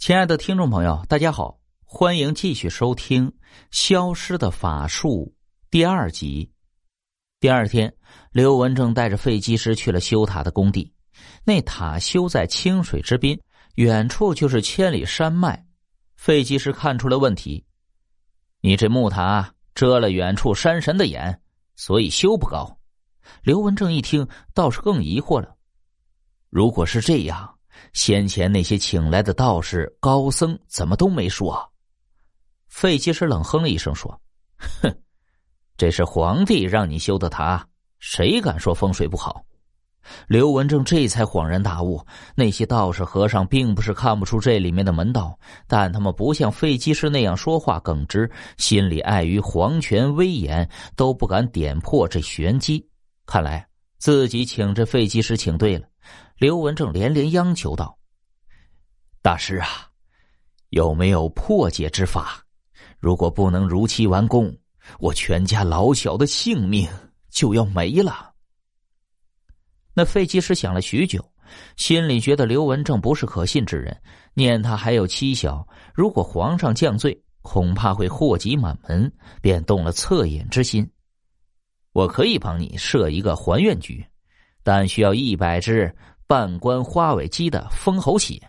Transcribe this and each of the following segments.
亲爱的听众朋友，大家好，欢迎继续收听《消失的法术》第二集。第二天，刘文正带着废机师去了修塔的工地。那塔修在清水之滨，远处就是千里山脉。废机师看出了问题：“你这木塔遮了远处山神的眼，所以修不高。”刘文正一听，倒是更疑惑了：“如果是这样。”先前那些请来的道士、高僧怎么都没说？废技师冷哼了一声说：“哼，这是皇帝让你修的塔，谁敢说风水不好？”刘文正这才恍然大悟：那些道士和尚并不是看不出这里面的门道，但他们不像废技师那样说话耿直，心里碍于皇权威严，都不敢点破这玄机。看来自己请这废技师请对了。刘文正连连央求道：“大师啊，有没有破解之法？如果不能如期完工，我全家老小的性命就要没了。”那废技师想了许久，心里觉得刘文正不是可信之人，念他还有妻小，如果皇上降罪，恐怕会祸及满门，便动了恻隐之心。我可以帮你设一个还愿局，但需要一百只。半官花尾鸡的封喉血，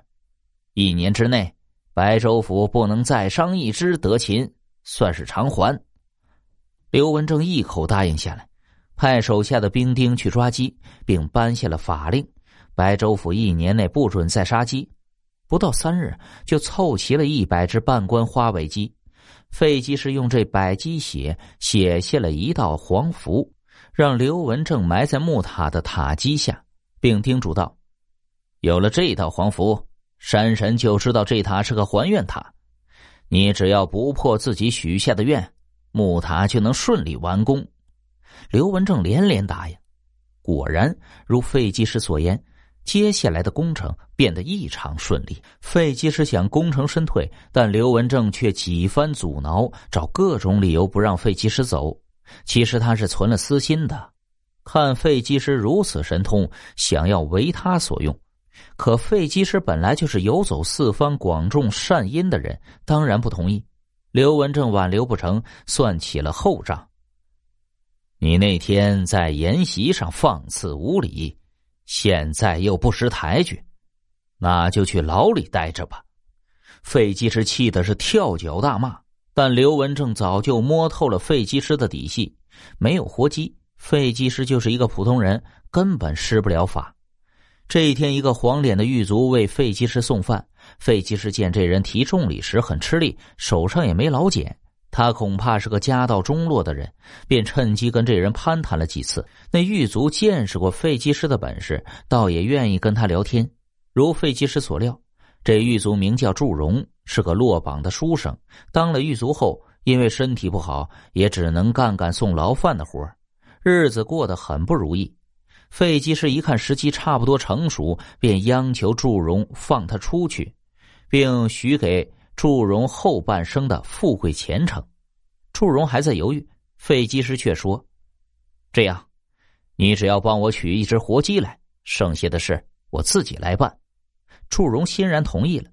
一年之内，白州府不能再伤一只得禽，算是偿还。刘文正一口答应下来，派手下的兵丁去抓鸡，并颁下了法令：白州府一年内不准再杀鸡。不到三日，就凑齐了一百只半官花尾鸡。费鸡是用这百鸡血写下了一道黄符，让刘文正埋在木塔的塔基下。并叮嘱道：“有了这道黄符，山神就知道这塔是个还愿塔。你只要不破自己许下的愿，木塔就能顺利完工。”刘文正连连答应。果然如费技师所言，接下来的工程变得异常顺利。费技师想功成身退，但刘文正却几番阻挠，找各种理由不让费技师走。其实他是存了私心的。看废机师如此神通，想要为他所用，可废机师本来就是游走四方、广种善因的人，当然不同意。刘文正挽留不成，算起了后账。你那天在筵席上放肆无礼，现在又不识抬举，那就去牢里待着吧。废机师气的是跳脚大骂，但刘文正早就摸透了废机师的底细，没有活鸡。费技师就是一个普通人，根本施不了法。这一天，一个黄脸的狱卒为费技师送饭。费技师见这人提重礼时很吃力，手上也没老茧，他恐怕是个家道中落的人，便趁机跟这人攀谈了几次。那狱卒见识过费技师的本事，倒也愿意跟他聊天。如费技师所料，这狱卒名叫祝融，是个落榜的书生。当了狱卒后，因为身体不好，也只能干干送牢饭的活日子过得很不如意，费技师一看时机差不多成熟，便央求祝融放他出去，并许给祝融后半生的富贵前程。祝融还在犹豫，费技师却说：“这样，你只要帮我取一只活鸡来，剩下的事我自己来办。”祝融欣然同意了。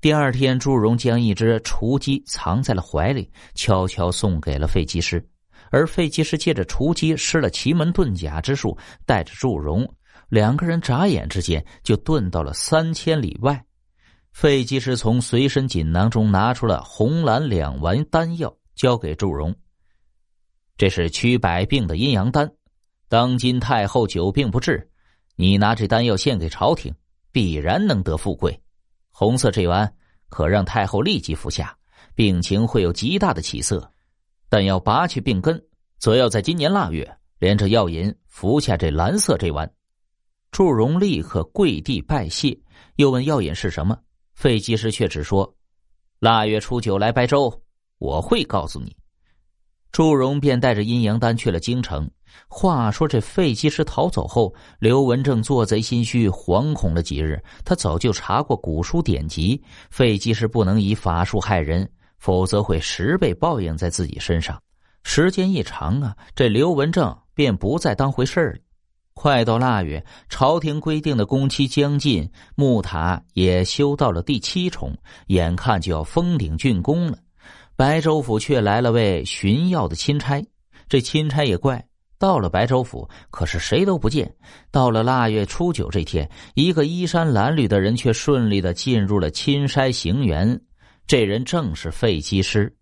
第二天，祝融将一只雏鸡藏在了怀里，悄悄送给了费技师。而费技师借着雏鸡施了奇门遁甲之术，带着祝融两个人眨眼之间就遁到了三千里外。费技师从随身锦囊中拿出了红蓝两丸丹药，交给祝融：“这是驱百病的阴阳丹，当今太后久病不治，你拿这丹药献给朝廷，必然能得富贵。红色这丸可让太后立即服下，病情会有极大的起色。”但要拔去病根，则要在今年腊月连着药引服下这蓝色这丸。祝融立刻跪地拜谢，又问药引是什么。费技师却只说：“腊月初九来白州，我会告诉你。”祝融便带着阴阳丹去了京城。话说这费技师逃走后，刘文正做贼心虚，惶恐了几日。他早就查过古书典籍，费技师不能以法术害人。否则会十倍报应在自己身上。时间一长啊，这刘文正便不再当回事儿了。快到腊月，朝廷规定的工期将近，木塔也修到了第七重，眼看就要封顶竣工了。白州府却来了位寻药的钦差，这钦差也怪，到了白州府，可是谁都不见。到了腊月初九这天，一个衣衫褴褛的人却顺利的进入了钦差行辕。这人正是费吉师，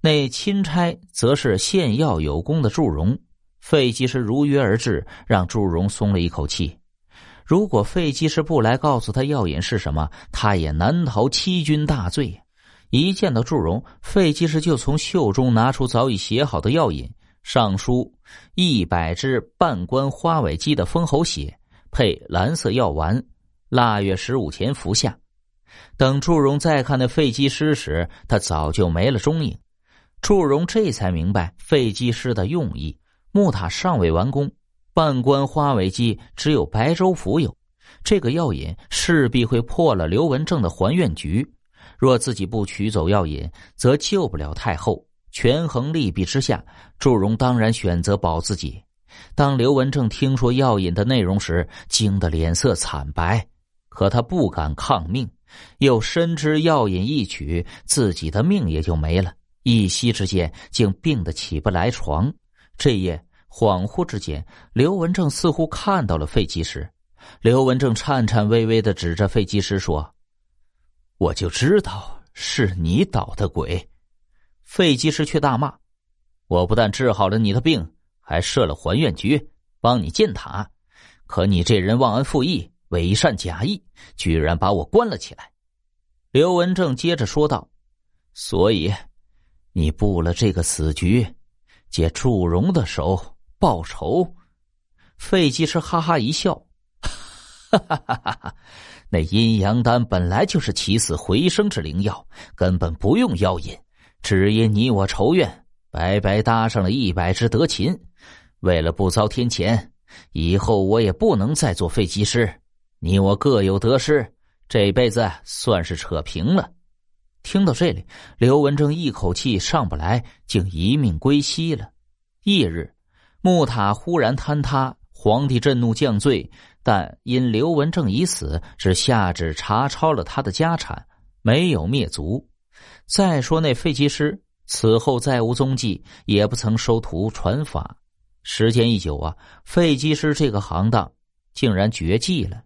那钦差则是献药有功的祝融。费吉师如约而至，让祝融松了一口气。如果费吉师不来告诉他药引是什么，他也难逃欺君大罪。一见到祝融，费吉师就从袖中拿出早已写好的药引，上书一百只半关花尾鸡的封喉血，配蓝色药丸，腊月十五前服下。等祝融再看那费吉师时，他早就没了踪影。祝融这才明白费吉师的用意。木塔尚未完工，半关花尾鸡只有白州府有，这个药引势必会破了刘文正的还愿局。若自己不取走药引，则救不了太后。权衡利弊之下，祝融当然选择保自己。当刘文正听说药引的内容时，惊得脸色惨白，可他不敢抗命，又深知药引一取，自己的命也就没了。一息之间，竟病得起不来床。这夜。恍惚之间，刘文正似乎看到了费吉时。刘文正颤颤巍巍的指着费吉时说：“我就知道是你捣的鬼。”费吉师却大骂：“我不但治好了你的病，还设了还愿局，帮你建塔。可你这人忘恩负义，伪善假义，居然把我关了起来。”刘文正接着说道：“所以，你布了这个死局，借祝融的手。”报仇，费吉师哈哈一笑，哈哈哈哈哈！那阴阳丹本来就是起死回生之灵药，根本不用药引，只因你我仇怨，白白搭上了一百只德禽。为了不遭天谴，以后我也不能再做废机师。你我各有得失，这辈子算是扯平了。听到这里，刘文正一口气上不来，竟一命归西了。翌日。木塔忽然坍塌，皇帝震怒降罪，但因刘文正已死，只下旨查抄了他的家产，没有灭族。再说那废机师，此后再无踪迹，也不曾收徒传法。时间一久啊，废机师这个行当竟然绝迹了。